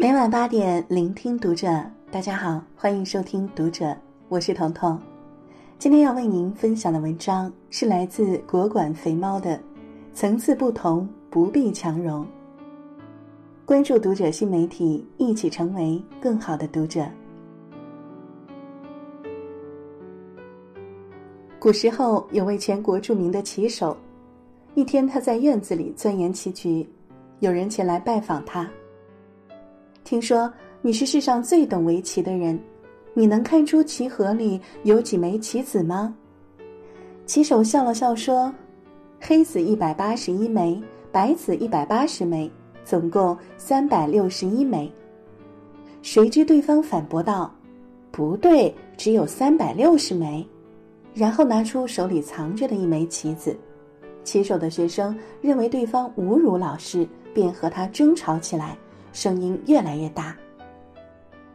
每晚八点，聆听读者。大家好，欢迎收听读者，我是彤彤。今天要为您分享的文章是来自国馆肥猫的《层次不同，不必强融》。关注读者新媒体，一起成为更好的读者。古时候有位全国著名的棋手，一天他在院子里钻研棋局，有人前来拜访他。听说你是世上最懂围棋的人，你能看出棋盒里有几枚棋子吗？棋手笑了笑说：“黑子一百八十一枚，白子一百八十枚。”总共三百六十一枚。谁知对方反驳道：“不对，只有三百六十枚。”然后拿出手里藏着的一枚棋子。棋手的学生认为对方侮辱老师，便和他争吵起来，声音越来越大。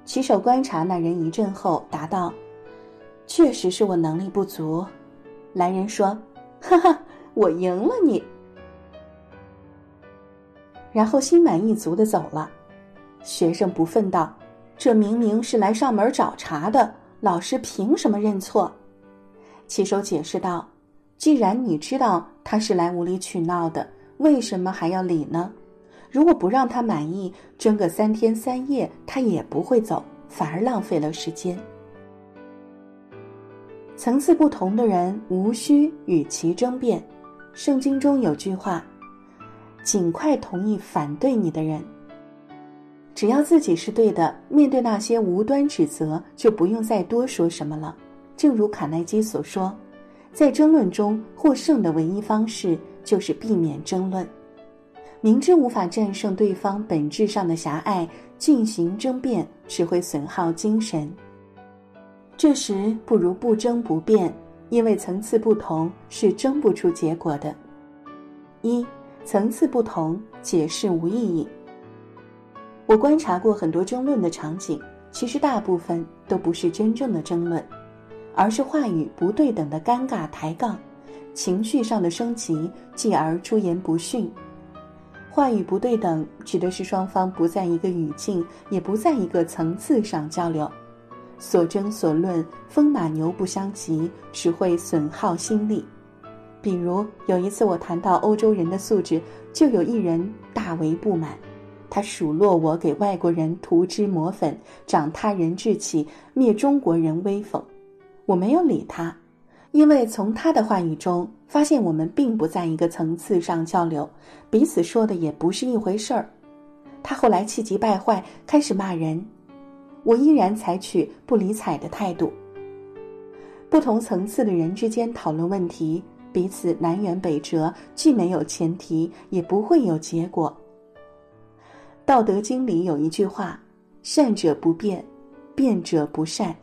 骑手观察那人一阵后，答道：“确实是我能力不足。”来人说：“哈哈，我赢了你。”然后心满意足的走了，学生不忿道：“这明明是来上门找茬的，老师凭什么认错？”骑手解释道：“既然你知道他是来无理取闹的，为什么还要理呢？如果不让他满意，争个三天三夜，他也不会走，反而浪费了时间。层次不同的人无需与其争辩。圣经中有句话。”尽快同意反对你的人，只要自己是对的，面对那些无端指责，就不用再多说什么了。正如卡耐基所说，在争论中获胜的唯一方式就是避免争论。明知无法战胜对方本质上的狭隘，进行争辩只会损耗精神。这时不如不争不辩，因为层次不同是争不出结果的。一。层次不同，解释无意义。我观察过很多争论的场景，其实大部分都不是真正的争论，而是话语不对等的尴尬抬杠，情绪上的升级，继而出言不逊。话语不对等，指的是双方不在一个语境，也不在一个层次上交流，所争所论，风马牛不相及，只会损耗心力。比如有一次我谈到欧洲人的素质，就有一人大为不满，他数落我给外国人涂脂抹粉，长他人志气，灭中国人威风。我没有理他，因为从他的话语中发现我们并不在一个层次上交流，彼此说的也不是一回事儿。他后来气急败坏，开始骂人，我依然采取不理睬的态度。不同层次的人之间讨论问题。彼此南辕北辙，既没有前提，也不会有结果。《道德经》里有一句话：“善者不辩，辩者不善。”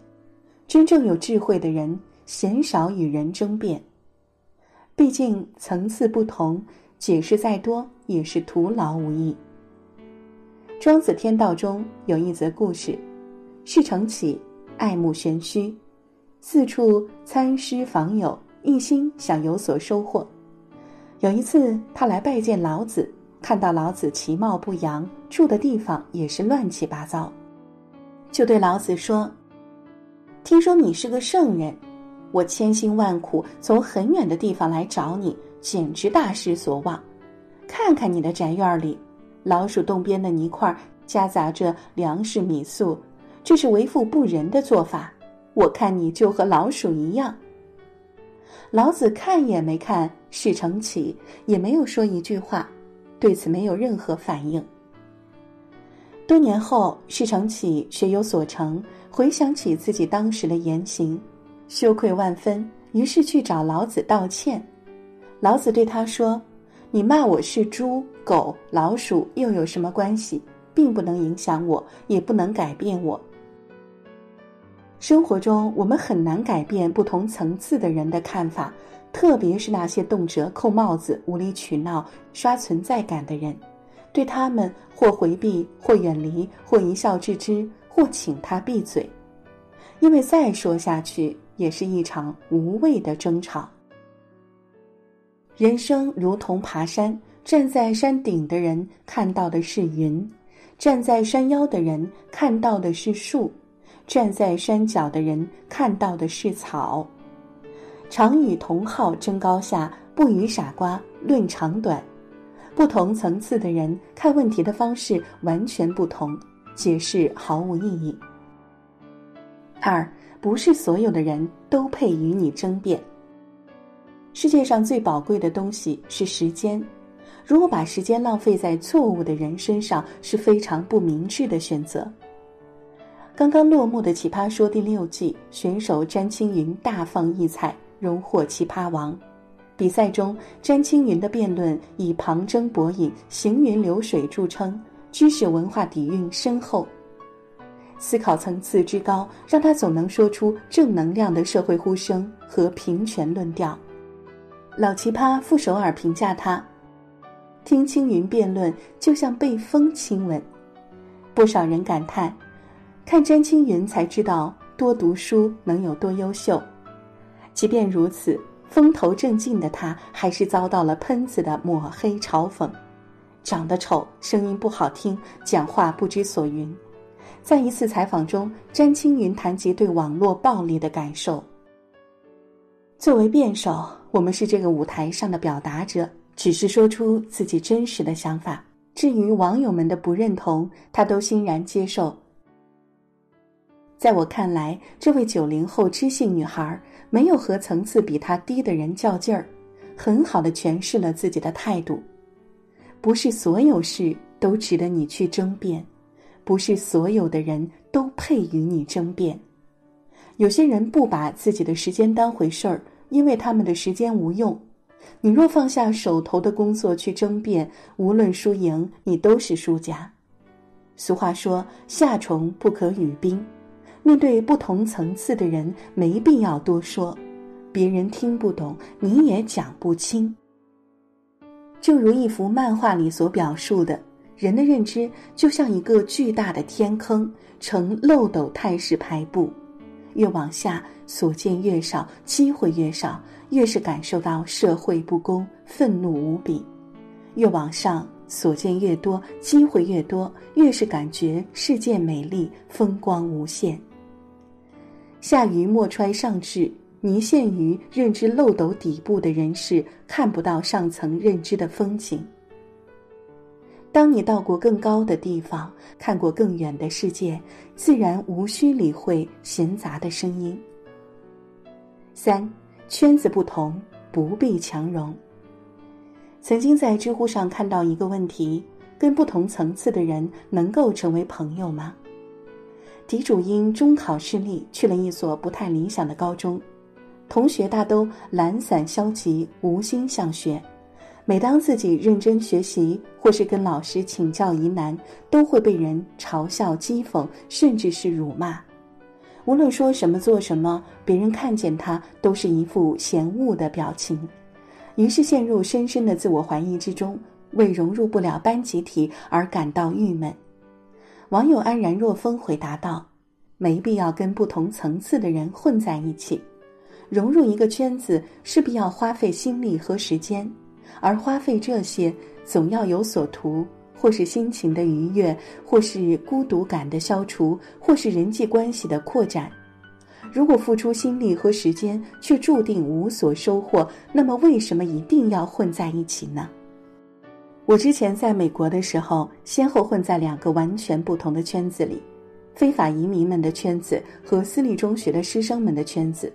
真正有智慧的人，鲜少与人争辩。毕竟层次不同，解释再多也是徒劳无益。《庄子·天道》中有一则故事：事成启爱慕玄虚，四处参师访友。一心想有所收获。有一次，他来拜见老子，看到老子其貌不扬，住的地方也是乱七八糟，就对老子说：“听说你是个圣人，我千辛万苦从很远的地方来找你，简直大失所望。看看你的宅院里，老鼠洞边的泥块夹杂着粮食米粟，这是为富不仁的做法。我看你就和老鼠一样。”老子看也没看释成启，也没有说一句话，对此没有任何反应。多年后，释成启学有所成，回想起自己当时的言行，羞愧万分，于是去找老子道歉。老子对他说：“你骂我是猪、狗、老鼠，又有什么关系？并不能影响我，也不能改变我。”生活中，我们很难改变不同层次的人的看法，特别是那些动辄扣帽子、无理取闹、刷存在感的人。对他们，或回避，或远离，或一笑置之，或请他闭嘴，因为再说下去也是一场无谓的争吵。人生如同爬山，站在山顶的人看到的是云，站在山腰的人看到的是树，站在山脚的人看到的是草。常与同好争高下，不与傻瓜论长短。不同层次的人看问题的方式完全不同，解释毫无意义。二，不是所有的人都配与你争辩。世界上最宝贵的东西是时间。如果把时间浪费在错误的人身上，是非常不明智的选择。刚刚落幕的《奇葩说》第六季，选手詹青云大放异彩，荣获奇葩王。比赛中，詹青云的辩论以旁征博引、行云流水著称，知识文化底蕴深厚，思考层次之高，让他总能说出正能量的社会呼声和平权论调。老奇葩傅首尔评价他。听青云辩论，就像被风亲吻。不少人感叹，看詹青云才知道多读书能有多优秀。即便如此，风头正劲的他，还是遭到了喷子的抹黑嘲讽：长得丑，声音不好听，讲话不知所云。在一次采访中，詹青云谈及对网络暴力的感受。作为辩手，我们是这个舞台上的表达者。只是说出自己真实的想法，至于网友们的不认同，他都欣然接受。在我看来，这位九零后知性女孩没有和层次比她低的人较劲儿，很好的诠释了自己的态度。不是所有事都值得你去争辩，不是所有的人都配与你争辩。有些人不把自己的时间当回事儿，因为他们的时间无用。你若放下手头的工作去争辩，无论输赢，你都是输家。俗话说：“夏虫不可语冰。”面对不同层次的人，没必要多说，别人听不懂，你也讲不清。正如一幅漫画里所表述的，人的认知就像一个巨大的天坑，呈漏斗态势排布，越往下，所见越少，机会越少。越是感受到社会不公，愤怒无比；越往上，所见越多，机会越多，越是感觉世界美丽，风光无限。下愚莫揣上智，泥陷于认知漏斗底部的人士看不到上层认知的风景。当你到过更高的地方，看过更远的世界，自然无需理会闲杂的声音。三。圈子不同，不必强融。曾经在知乎上看到一个问题：跟不同层次的人能够成为朋友吗？题主因中考失利去了一所不太理想的高中，同学大都懒散消极，无心向学。每当自己认真学习或是跟老师请教疑难，都会被人嘲笑、讥讽，甚至是辱骂。无论说什么做什么，别人看见他都是一副嫌恶的表情，于是陷入深深的自我怀疑之中，为融入不了班集体而感到郁闷。网友安然若风回答道：“没必要跟不同层次的人混在一起，融入一个圈子势必要花费心力和时间，而花费这些总要有所图。”或是心情的愉悦，或是孤独感的消除，或是人际关系的扩展。如果付出心力和时间却注定无所收获，那么为什么一定要混在一起呢？我之前在美国的时候，先后混在两个完全不同的圈子里：非法移民们的圈子和私立中学的师生们的圈子。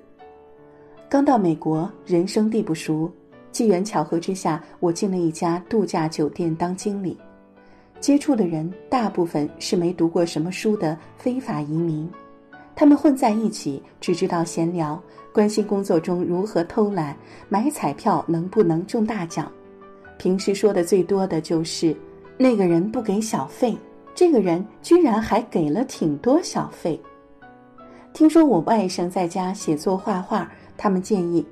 刚到美国，人生地不熟，机缘巧合之下，我进了一家度假酒店当经理。接触的人大部分是没读过什么书的非法移民，他们混在一起，只知道闲聊，关心工作中如何偷懒，买彩票能不能中大奖。平时说的最多的就是那个人不给小费，这个人居然还给了挺多小费。听说我外甥在家写作画画，他们建议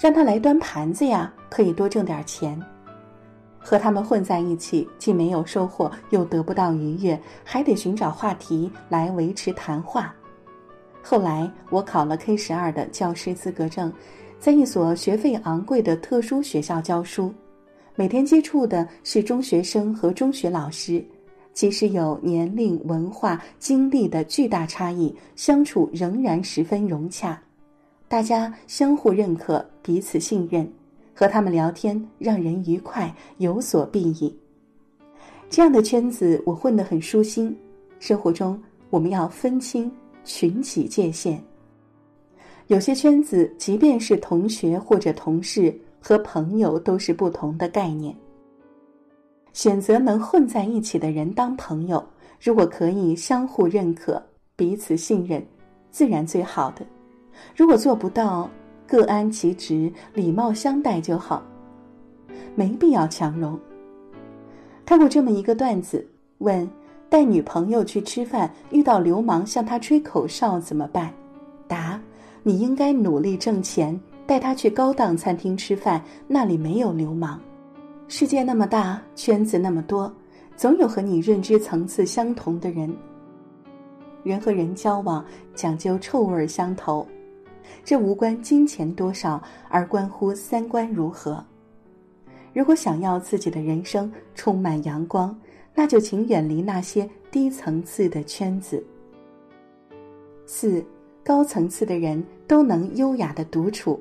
让他来端盘子呀，可以多挣点钱。和他们混在一起，既没有收获，又得不到愉悦，还得寻找话题来维持谈话。后来我考了 K 十二的教师资格证，在一所学费昂贵的特殊学校教书，每天接触的是中学生和中学老师，即使有年龄、文化、经历的巨大差异，相处仍然十分融洽。大家相互认可，彼此信任，和他们聊天让人愉快，有所裨益。这样的圈子我混得很舒心。生活中我们要分清群体界限。有些圈子，即便是同学或者同事和朋友，都是不同的概念。选择能混在一起的人当朋友，如果可以相互认可、彼此信任，自然最好的。如果做不到，各安其职，礼貌相待就好，没必要强融。看过这么一个段子，问带女朋友去吃饭，遇到流氓向她吹口哨怎么办？答。你应该努力挣钱，带她去高档餐厅吃饭，那里没有流氓。世界那么大，圈子那么多，总有和你认知层次相同的人。人和人交往讲究臭味相投，这无关金钱多少，而关乎三观如何。如果想要自己的人生充满阳光，那就请远离那些低层次的圈子。四。高层次的人都能优雅的独处。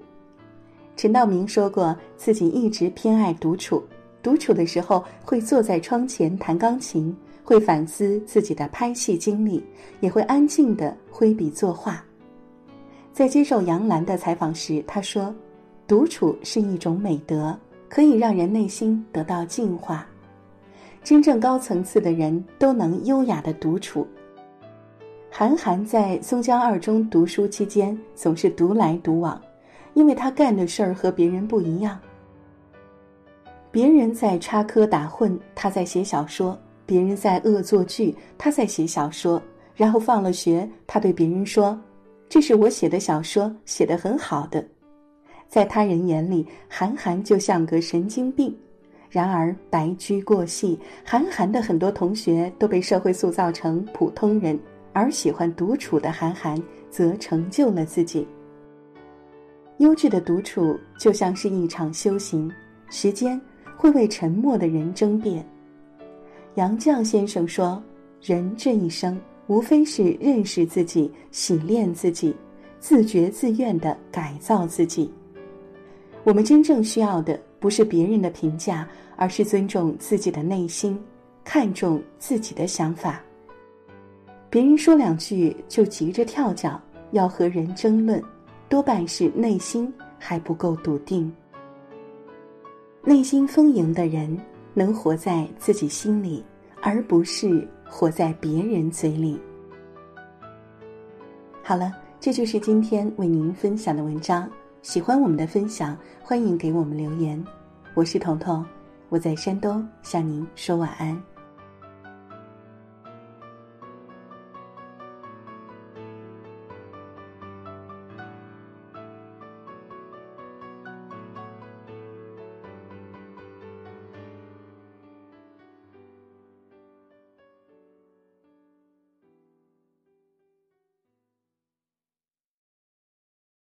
陈道明说过，自己一直偏爱独处。独处的时候，会坐在窗前弹钢琴，会反思自己的拍戏经历，也会安静的挥笔作画。在接受杨澜的采访时，他说：“独处是一种美德，可以让人内心得到净化。真正高层次的人都能优雅的独处。”韩寒在松江二中读书期间总是独来独往，因为他干的事儿和别人不一样。别人在插科打诨，他在写小说；别人在恶作剧，他在写小说。然后放了学，他对别人说：“这是我写的小说，写得很好的。”在他人眼里，韩寒就像个神经病。然而白驹过隙，韩寒的很多同学都被社会塑造成普通人。而喜欢独处的韩寒，则成就了自己。优质的独处就像是一场修行，时间会为沉默的人争辩。杨绛先生说：“人这一生，无非是认识自己、洗练自己、自觉自愿的改造自己。我们真正需要的，不是别人的评价，而是尊重自己的内心，看重自己的想法。”别人说两句就急着跳脚，要和人争论，多半是内心还不够笃定。内心丰盈的人，能活在自己心里，而不是活在别人嘴里。好了，这就是今天为您分享的文章。喜欢我们的分享，欢迎给我们留言。我是彤彤，我在山东向您说晚安。